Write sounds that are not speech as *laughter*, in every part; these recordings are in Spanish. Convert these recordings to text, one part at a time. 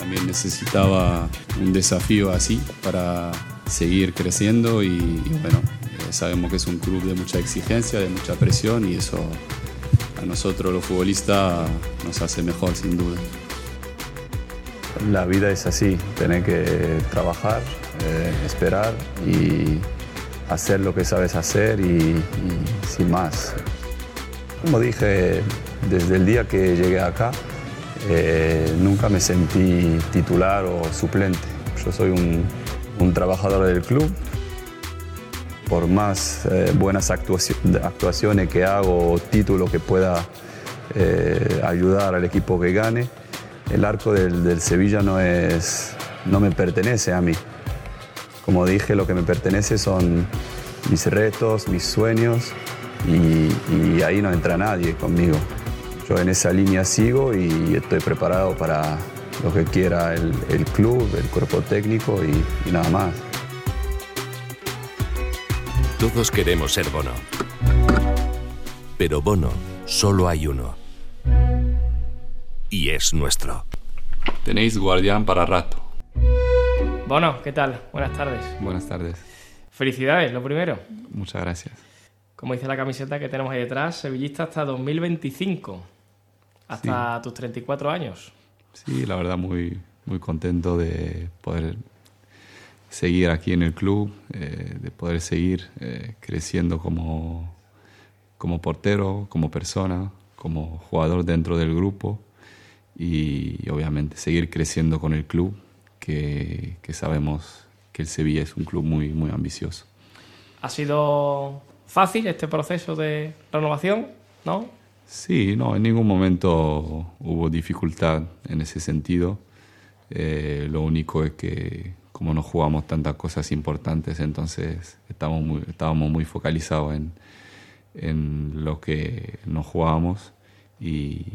también necesitaba un desafío así para seguir creciendo y, bueno, eh, sabemos que es un club de mucha exigencia, de mucha presión y eso a nosotros los futbolistas nos hace mejor sin duda. La vida es así, tener que trabajar, eh, esperar y hacer lo que sabes hacer y, sin más. Como dije, desde el día que llegué acá, eh, nunca me sentí titular o suplente. Yo soy un, trabajador del club. Por más eh, buenas actuaciones que hago o título que pueda ayudar al equipo que gane, el arco del, Sevilla no, es, no me pertenece a mí. Como dije, lo que me pertenece son mis retos, mis sueños y, ahí no entra nadie conmigo. Yo en esa línea sigo y estoy preparado para lo que quiera el, club, el cuerpo técnico y, y nada más. Todos queremos ser Bono. Pero Bono solo hay uno y es nuestro. Tenéis guardián para rato. Bueno, ¿qué tal? Buenas tardes. Buenas tardes. Felicidades, lo primero. Muchas gracias. Como dice la camiseta que tenemos ahí detrás, sevillista hasta 2025, hasta tus 34 años. Sí, la verdad muy, muy contento de poder seguir aquí en el club, eh, de poder seguir eh, creciendo como, como portero, como persona, como jugador dentro del grupo y obviamente seguir creciendo con el club, que, sabemos que el Sevilla es un club muy, muy ambicioso. ¿Ha sido fácil este proceso de renovación? ¿No? Sí, no, en ningún momento hubo dificultad en ese sentido. Eh, lo único es que como no jugamos tantas cosas importantes, entonces estamos muy, estábamos muy focalizados en, en lo que nos jugábamos y,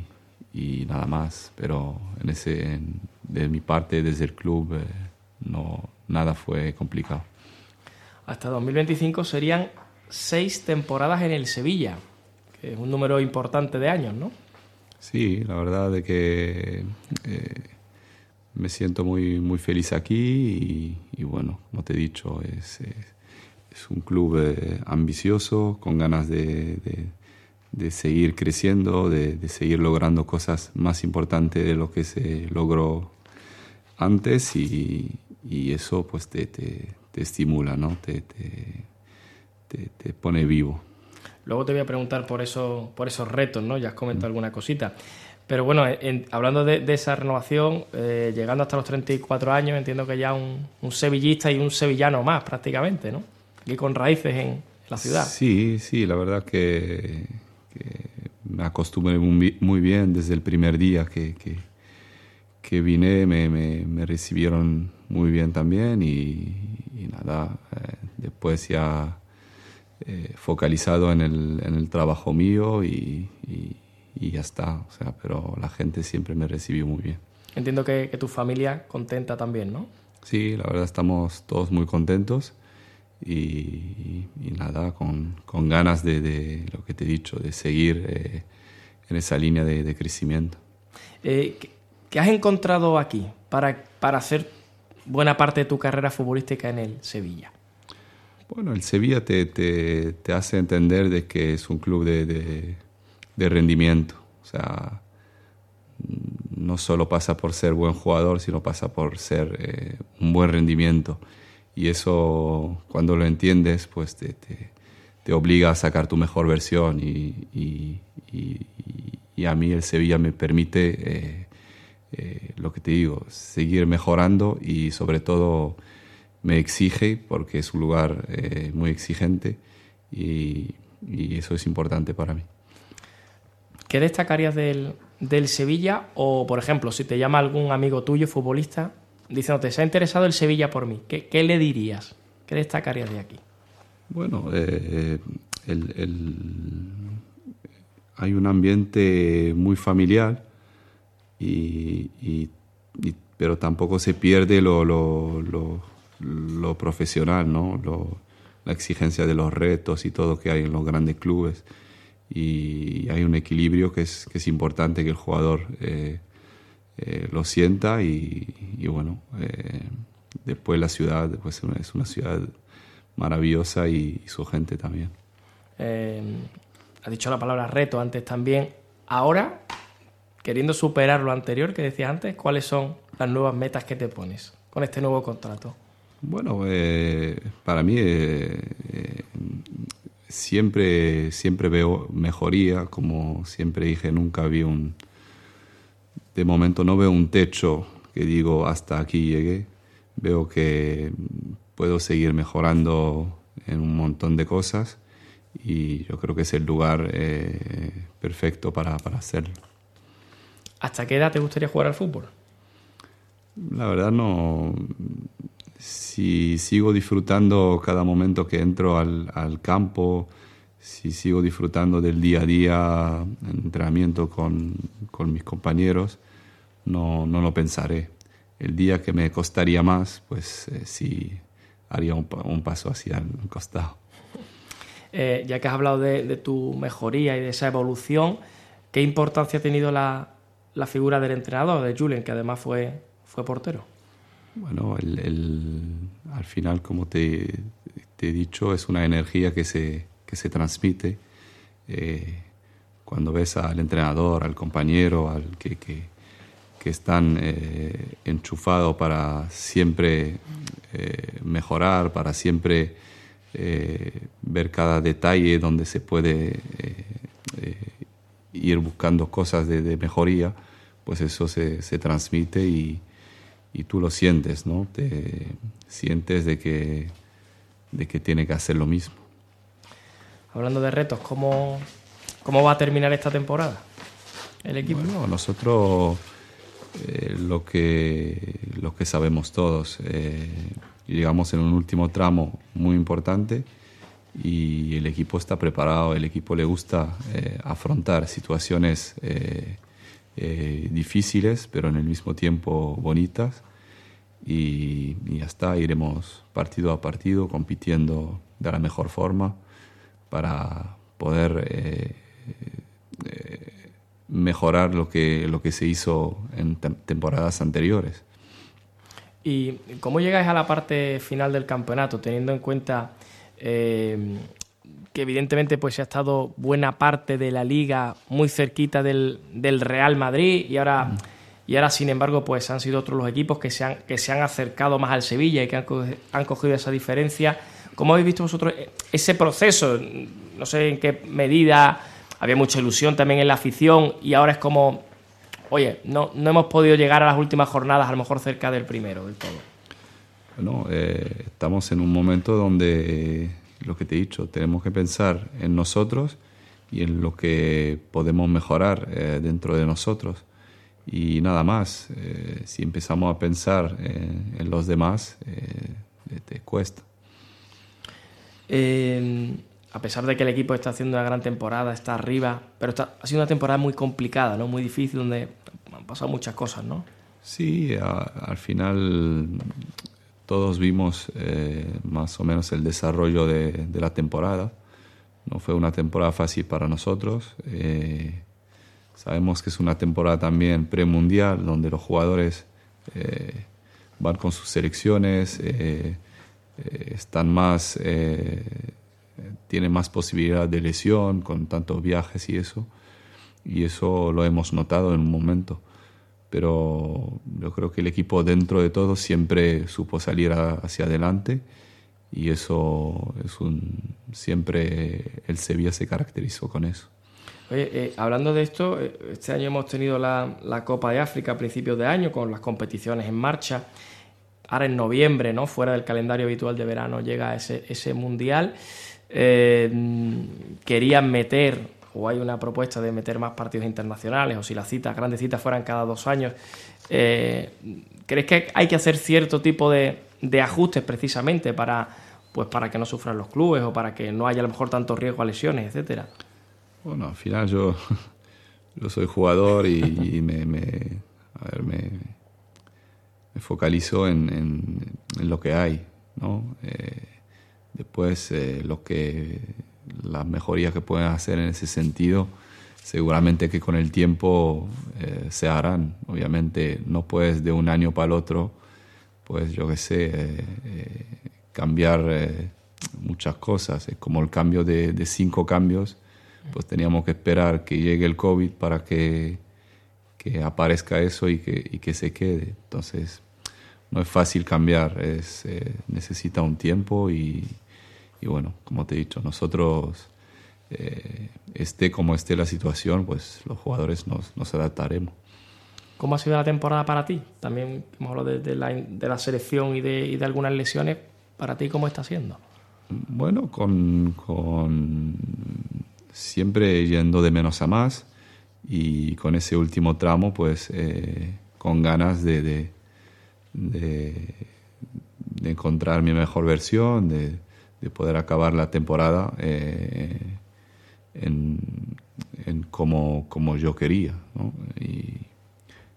y nada más. Pero en ese, de mi parte, desde el club, eh, no, nada fue complicado. Hasta 2025 serían seis temporadas en el Sevilla, un número importante de años, ¿no? Sí, la verdad de que eh, me siento muy, muy feliz aquí y, bueno, como te he dicho, es, es, un club eh, ambicioso, con ganas de de seguir creciendo, de, seguir logrando cosas más importantes de lo que se logró antes y, eso pues te, estimula, ¿no? Te, te, pone vivo. Luego te voy a preguntar por, eso, por esos retos, ¿no? Ya has comentado alguna cosita. Pero bueno, hablando de, esa renovación, eh, llegando hasta los 34 años, entiendo que ya un, un, sevillista y un sevillano más prácticamente, ¿no? Y con raíces en la ciudad. Sí, sí, la verdad que, me acostumbré muy, bien desde el primer día que, que, vine, me, me, recibieron muy bien también y, nada, eh, después ya eh, focalizado en el, en el, trabajo mío y, y, ya está, o sea, pero la gente siempre me recibió muy bien. Entiendo que, que tu familia contenta también, ¿no? Sí, la verdad estamos todos muy contentos y, nada, con, con ganas de, de, lo que te he dicho, de seguir eh, en esa línea de, de crecimiento. Eh, ¿Qué has encontrado aquí para, para hacer buena parte de tu carrera futbolística en el Sevilla? Bueno, el Sevilla te, te, te hace entender de que es un club de, de, rendimiento. O sea, no solo pasa por ser buen jugador, sino pasa por ser eh, un buen rendimiento y eso cuando lo entiendes pues te, te, obliga a sacar tu mejor versión y, y, y, a mí el Sevilla me permite eh, eh, lo que te digo, seguir mejorando y sobre todo me exige porque es un lugar eh, muy exigente y, eso es importante para mí. ¿Qué destacarías del, del Sevilla o, por ejemplo, si te llama algún amigo tuyo, futbolista, diciéndote, se ha interesado el Sevilla por mí, ¿qué, qué le dirías? ¿Qué destacarías de aquí? Bueno, eh, hay un ambiente muy familiar, y, pero tampoco se pierde lo, lo, lo, profesional, ¿no? la exigencia de los retos y todo que hay en los grandes clubes. Y hay un equilibrio que es, importante que el jugador... Eh, eh, lo sienta y, bueno, eh, después la ciudad pues, es una ciudad maravillosa y, su gente también. Eh, ha dicho la palabra reto antes también. Ahora, queriendo superar lo anterior que decías antes, ¿cuáles son las nuevas metas que te pones con este nuevo contrato? Bueno, para mí siempre, siempre veo mejoría, como siempre dije, nunca vi un, de momento no veo un techo que digo hasta aquí llegué. Veo que puedo seguir mejorando en un montón de cosas y yo creo que es el lugar eh, perfecto para, para, hacerlo. ¿Hasta qué edad te gustaría jugar al fútbol? La verdad no... Si sigo disfrutando cada momento que entro al, campo, si sigo disfrutando del día a día, entrenamiento con, mis compañeros, no, no lo pensaré. El día que me costaría más, pues eh, sí haría un, paso hacia el costado. *laughs* Eh, ya que has hablado de, tu mejoría y de esa evolución, ¿qué importancia ha tenido la, la figura del entrenador, de Julien, que además fue, fue portero? Bueno, el, al final, como te, he dicho, es una energía que se, que se transmite. Eh, cuando ves al entrenador, al compañero, al que, que están eh, enchufados para siempre eh, mejorar, para siempre ver cada detalle donde se puede ir buscando cosas de, mejoría, pues eso se, transmite y, tú lo sientes, ¿no? Te sientes de que, de que tiene que hacer lo mismo. Hablando de retos, ¿cómo, cómo va a terminar esta temporada el equipo? Bueno, nosotros eh, lo, que, lo que sabemos todos. Eh, llegamos en un último tramo muy importante y el equipo está preparado, el equipo le gusta eh, afrontar situaciones difíciles, pero en el mismo tiempo bonitas. Y, y ya está, iremos partido a partido compitiendo de la mejor forma para poder mejorar lo que, lo que se hizo en temporadas anteriores. ¿Y cómo llegáis a la parte final del campeonato, teniendo en cuenta eh, que evidentemente pues, ha estado buena parte de la liga muy cerquita del, del Real Madrid y ahora, y ahora, sin embargo, pues han sido otros los equipos que se han, que se han acercado más al Sevilla y que han, han cogido esa diferencia? ¿Cómo habéis visto vosotros ese proceso? No sé en qué medida había mucha ilusión también en la afición y ahora es como, oye, no, no hemos podido llegar a las últimas jornadas, a lo mejor cerca del primero del todo. Bueno, eh, estamos en un momento donde, lo que te he dicho, tenemos que pensar en nosotros y en lo que podemos mejorar eh, dentro de nosotros. Y nada más, eh, si empezamos a pensar en los demás, te cuesta a pesar de que el equipo está haciendo una gran temporada, está arriba, pero ha sido una temporada muy complicada, ¿no? muy difícil, donde han pasado muchas cosas, ¿no? Sí, al final todos vimos eh, más o menos el desarrollo de, la temporada. No fue una temporada fácil para nosotros. Eh, sabemos que es una temporada también premundial, donde los jugadores eh, van con sus selecciones, están más tiene más posibilidad de lesión con tantos viajes y eso. Y eso lo hemos notado en un momento. Pero yo creo que el equipo dentro de todo siempre supo salir hacia adelante y eso es un siempre el Sevilla se caracterizó con eso. Eh, hablando de esto, eh, este año hemos tenido la, la, Copa de África a principios de año con las competiciones en marcha. Ahora en noviembre, ¿no? fuera del calendario habitual de verano, llega ese, ese mundial. Eh, querían meter, o hay una propuesta de meter más partidos internacionales, o si las citas, grandes citas fueran cada dos años, eh, ¿crees que hay que hacer cierto tipo de, ajustes precisamente para, pues para que no sufran los clubes o para que no haya a lo mejor tanto riesgo a lesiones, etcétera? Bueno, al final yo, *laughs* yo soy jugador y, me, me, a ver, me, me focalizo en, en, lo que hay, ¿no? Eh, Después, eh, lo que, las mejorías que pueden hacer en ese sentido, seguramente que con el tiempo eh, se harán. Obviamente no puedes de un año para el otro, pues yo qué sé, eh, eh, cambiar muchas cosas. Es como el cambio de, cinco cambios, pues teníamos que esperar que llegue el COVID para que, que aparezca eso y que, y que, se quede. Entonces, no es fácil cambiar, es, necesita un tiempo y, y, bueno, como te he dicho, nosotros eh, esté como esté la situación, pues los jugadores nos, nos, adaptaremos. ¿Cómo ha sido la temporada para ti? También hemos hablado de, la, de la, selección y de, y de, algunas lesiones. ¿Para ti cómo está siendo? Bueno, con, con, siempre yendo de menos a más y con ese último tramo, pues eh, con ganas de, de, de, encontrar mi mejor versión, de, poder acabar la temporada. Eh, en, en como, como, yo quería. ¿no? Y,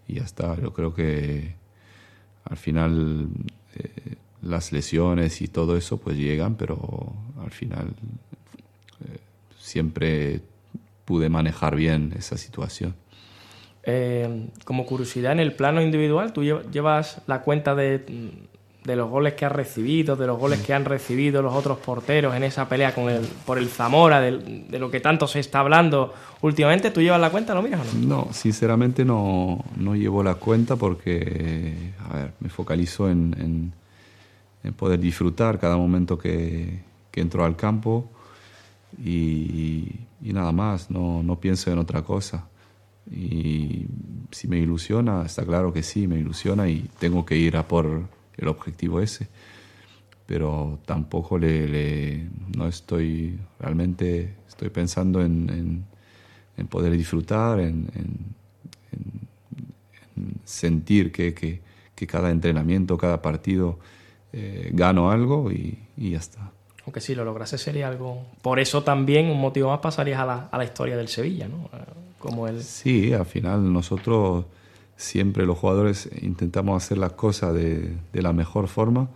y, ya está. Yo creo que al final eh, las lesiones y todo eso pues llegan, pero al final eh, siempre pude manejar bien esa situación. Eh, como curiosidad, en el plano individual, tú llevas la cuenta de de los goles que ha recibido, de los goles que han recibido los otros porteros en esa pelea con el, por el Zamora, de, lo que tanto se está hablando últimamente. ¿Tú llevas la cuenta? ¿Lo miras o no? No, sinceramente no, no llevo la cuenta porque, a ver, me focalizo en, en, poder disfrutar cada momento que, que entro al campo y, y, nada más, no, no pienso en otra cosa. Y si me ilusiona, está claro que sí, me ilusiona y tengo que ir a por el objetivo ese. Pero tampoco le, no estoy realmente estoy pensando en, en, poder disfrutar, en, sentir que, que, que, cada entrenamiento, cada partido eh, gano algo y, y, ya está. Aunque si lo lograse sería algo. Por eso también un motivo más pasarías a la, a la historia del Sevilla, ¿no? Como el... Sí, al final nosotros siempre los jugadores intentamos hacer las cosas de, de la mejor forma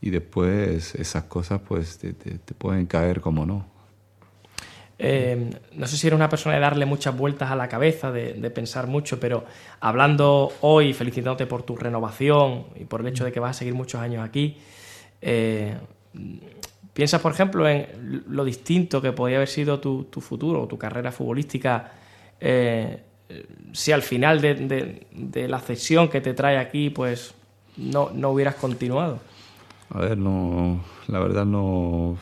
y después esas cosas pues te, te, pueden caer como no. Eh, no sé si eres una persona de darle muchas vueltas a la cabeza, de, de, pensar mucho, pero hablando hoy, felicitándote por tu renovación y por el hecho de que vas a seguir muchos años aquí, eh, ¿piensas, por ejemplo, en lo distinto que podría haber sido tu, tu futuro o tu carrera futbolística eh, si al final de, la cesión que te trae aquí, pues no, no hubieras continuado? A ver, no, la verdad no.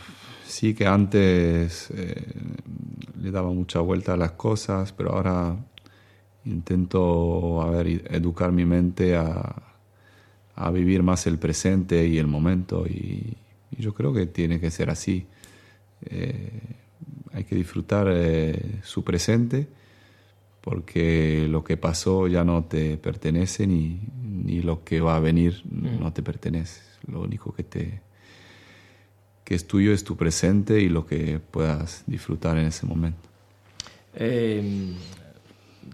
Sí que antes eh, le daba mucha vuelta a las cosas, pero ahora intento, a ver, educar mi mente a, a vivir más el presente y el momento y, yo creo que tiene que ser así. Eh, hay que disfrutar eh, su presente porque lo que pasó ya no te pertenece ni, ni lo que va a venir mm. no te pertenece. Lo único que, te, que es tuyo es tu presente y lo que puedas disfrutar en ese momento. Em,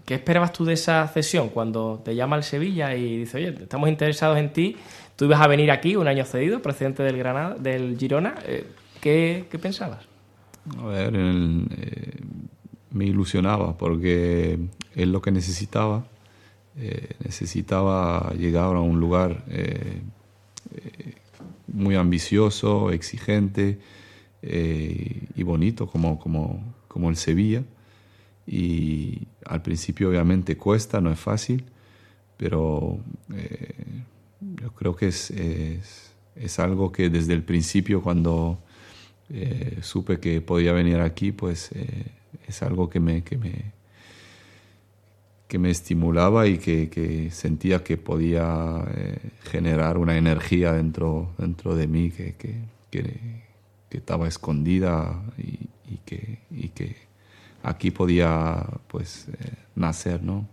¿Qué esperabas tú de esa cesión cuando te llama el Sevilla y dice, oye, estamos interesados en ti? Tú ibas a venir aquí un año cedido, presidente del, Granada, del Girona. Eh, ¿qué, ¿qué, pensabas? A ver, en el, eh, me ilusionaba porque es lo que necesitaba. Eh, necesitaba llegar a un lugar eh, eh, muy ambicioso, exigente y bonito como, como, como, el Sevilla. Y al principio obviamente cuesta, no es fácil, pero yo creo que es, es, es, algo que desde el principio cuando supe que podía venir aquí, pues es algo que me, que me, que me estimulaba y que, que sentía que podía eh, generar una energía dentro, dentro de mí que, que, que estaba escondida y, que, y que aquí podía pues eh, nacer, ¿no?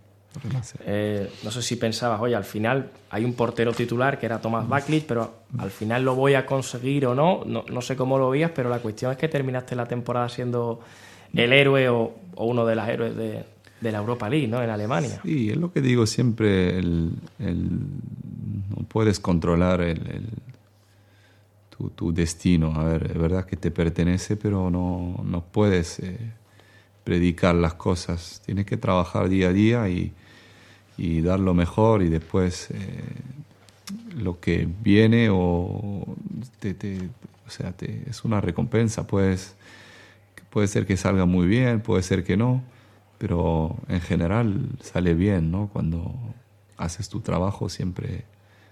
Eh, no sé si pensabas, oye, al final hay un portero titular que era Tomás Backlich, pero al final lo voy a conseguir o no. no. no. sé cómo lo veías, pero la cuestión es que terminaste la temporada siendo el héroe o, uno de los héroes de, la Europa League, ¿no? En Alemania. Sí, es lo que digo siempre, no puedes controlar el, tu, destino. A ver, es verdad que te pertenece, pero no, no puedes eh, predicar las cosas, tienes que trabajar día a día y, y dar lo mejor y después eh, lo que viene o, o sea, es una recompensa, pues puede ser que salga muy bien, puede ser que no, pero en general sale bien, ¿no? Cuando haces tu trabajo siempre,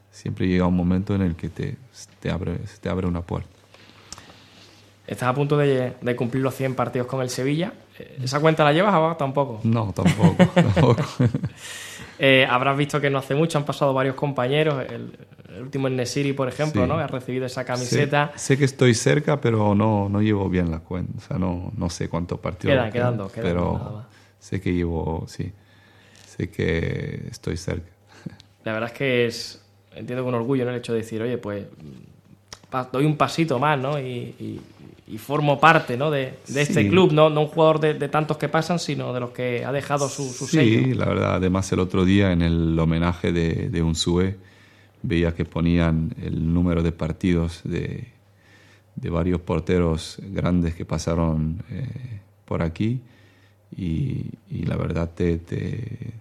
siempre llega un momento en el que te, te, abre, te abre una puerta. Estás a punto de, de, cumplir los 100 partidos con el Sevilla. ¿Esa cuenta la llevas o tampoco? No, tampoco. *laughs* tampoco. *laughs* Eh, habrás visto que no hace mucho han pasado varios compañeros. El, último en Nesiri, por ejemplo, ¿no? Ha recibido esa camiseta. Sé, que estoy cerca, pero no, no llevo bien la cuenta. O sea, no, no sé cuántos partidos. Quedan, quedan dos, Pero sé que llevo, sí. Sé que estoy cerca. La verdad es que es, entiendo con orgullo, ¿no? El hecho de decir, oye, pues doy un pasito más, ¿no? y, y formo parte ¿no? de, este club, ¿no? no un jugador de, tantos que pasan, sino de los que ha dejado su, su sello. Sí, la verdad, además el otro día en el homenaje de, de Unsue veía que ponían el número de partidos de, de varios porteros grandes que pasaron eh, por aquí y, la verdad te, te,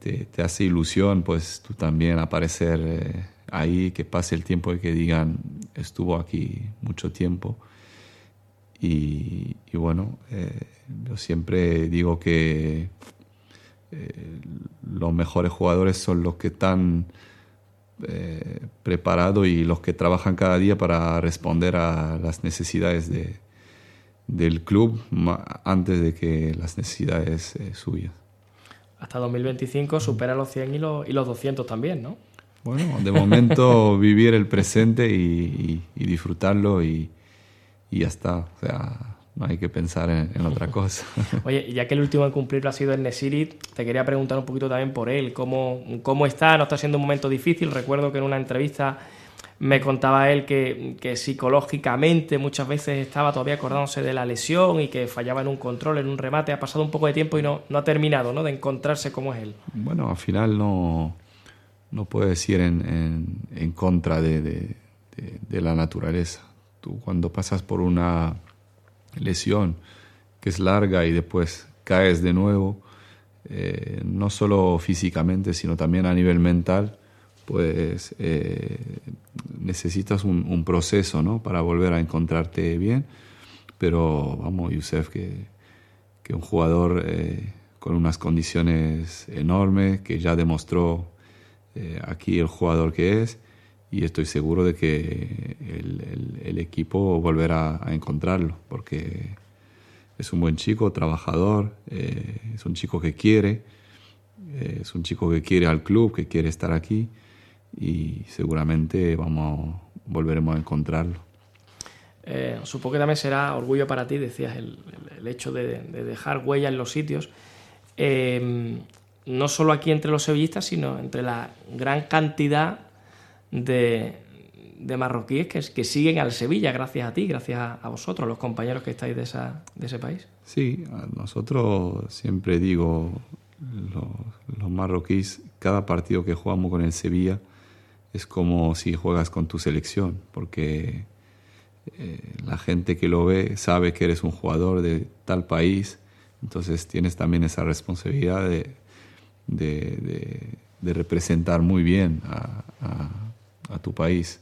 te, te, hace ilusión pues tú también aparecer eh, ahí, que pase el tiempo y que digan, estuvo aquí mucho tiempo. Y, bueno, eh, yo siempre digo que eh, los mejores jugadores son los que están eh, preparados y los que trabajan cada día para responder a las necesidades de, del club antes de que las necesidades suyas. Hasta 2025 supera los 100 y los, y los 200 también, ¿no? Bueno, de momento *laughs* vivir el presente y, disfrutarlo y, ya está. O sea, no hay que pensar en, otra cosa. *laughs* Oye, ya que el último en cumplirlo ha sido el Nesiri, te quería preguntar un poquito también por él. ¿Cómo, cómo está? ¿No está siendo un momento difícil? Recuerdo que en una entrevista me contaba él que, que, psicológicamente muchas veces estaba todavía acordándose de la lesión y que fallaba en un control, en un remate. Ha pasado un poco de tiempo y no, no ha terminado ¿no? de encontrarse como es él. Bueno, al final no no puedes ir en, en, contra de, de, la naturaleza. Tú cuando pasas por una lesión que es larga y después caes de nuevo, eh, no solo físicamente, sino también a nivel mental, pues eh, necesitas un, proceso ¿no? para volver a encontrarte bien. Pero vamos, Yusef, que, que un jugador eh, con unas condiciones enormes, que ya demostró aquí el jugador que es y estoy seguro de que el, equipo volverá a encontrarlo porque es un buen chico, trabajador, eh, es un chico que quiere, eh, es un chico que quiere al club, que quiere estar aquí y seguramente vamos, volveremos a encontrarlo. supongo que también será orgullo para ti, decías, el, hecho de, dejar huella en los sitios no solo aquí entre los sevillistas, sino entre la gran cantidad de, marroquíes que, siguen al Sevilla gracias a ti, gracias a, vosotros, los compañeros que estáis de, esa, de ese país. Sí, nosotros siempre digo, los, marroquíes, cada partido que jugamos con el Sevilla es como si juegas con tu selección, porque eh, la gente que lo ve sabe que eres un jugador de tal país, entonces tienes también esa responsabilidad de de, representar muy bien a, tu país.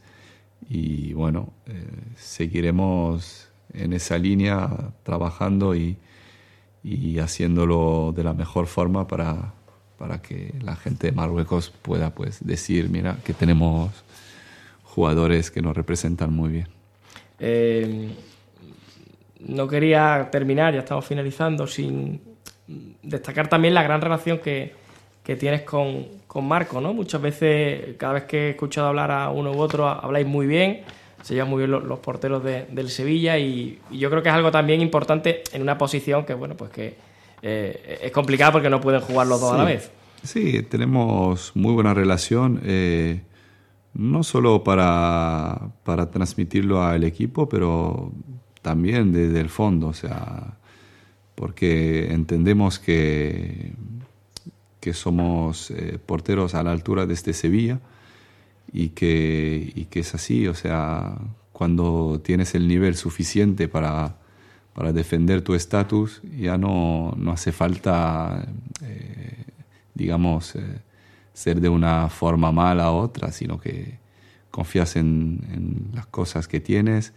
Y bueno, eh, seguiremos en esa línea trabajando y, haciéndolo de la mejor forma para, para que la gente de Marruecos pueda pues, decir, mira, que tenemos jugadores que nos representan muy bien. Eh, no quería terminar, ya estamos finalizando, sin destacar también la gran relación que, que tienes con, con, Marco, ¿no? Muchas veces, cada vez que he escuchado hablar a uno u otro, habláis muy bien, se llevan muy bien los, porteros del Sevilla y, yo creo que es algo también importante en una posición que, bueno, pues que eh, es complicada porque no pueden jugar los dos a la vez. Sí, tenemos muy buena relación, eh, no solo para, para transmitirlo al equipo, pero también desde el fondo, o sea, porque entendemos que que somos eh, porteros a la altura de este Sevilla y que, y que es así, o sea, cuando tienes el nivel suficiente para, para defender tu estatus ya no, no, hace falta, eh, digamos, eh, ser de una forma mala a otra, sino que confías en, en las cosas que tienes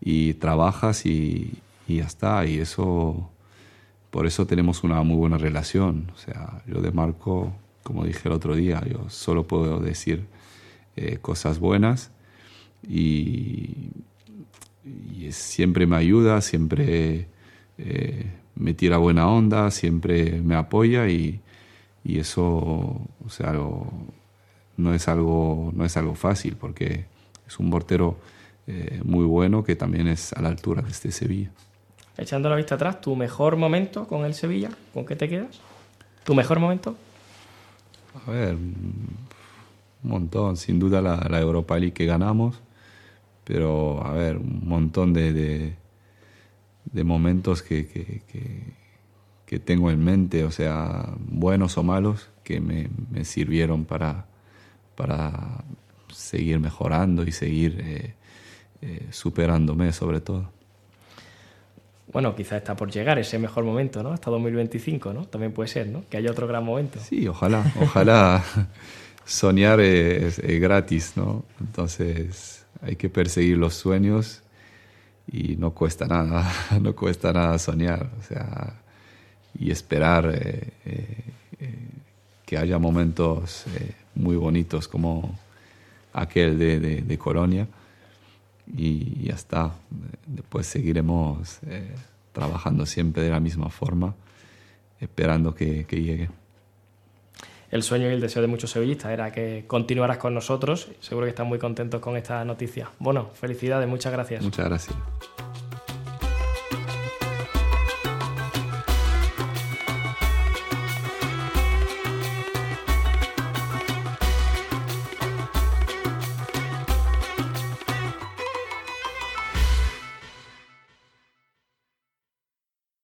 y trabajas y, y, ya está. Y eso, por eso tenemos una muy buena relación. O sea, yo de Marco, como dije el otro día, yo solo puedo decir eh, cosas buenas y, siempre me ayuda, siempre eh, me tira buena onda, siempre me apoya y, eso, o sea, no es algo, no es algo fácil porque es un portero eh, muy bueno que también es a la altura de este Sevilla. Echando la vista atrás, ¿tu mejor momento con el Sevilla? ¿Con qué te quedas? ¿Tu mejor momento? A ver, un montón, sin duda la, Europa League que ganamos, pero a ver, un montón de, de, momentos que, que, que, que, tengo en mente, o sea, buenos o malos, que me, me sirvieron para, para seguir mejorando y seguir eh, eh, superándome sobre todo. Bueno, quizá está por llegar ese mejor momento, ¿no? Hasta 2025, ¿no? También puede ser, ¿no? Que haya otro gran momento. Sí, ojalá, ojalá. *laughs* soñar es, es, gratis, ¿no? Entonces hay que perseguir los sueños y no cuesta nada, *laughs* no cuesta nada soñar, o sea, y esperar eh, eh, que haya momentos eh, muy bonitos como aquel de, de, de Colonia y ya está. Después seguiremos eh, trabajando siempre de la misma forma, esperando que, que, llegue. El sueño y el deseo de muchos sevillistas era que continuaras con nosotros. Seguro que están muy contentos con esta noticia. Bueno, felicidades, muchas gracias. Muchas gracias.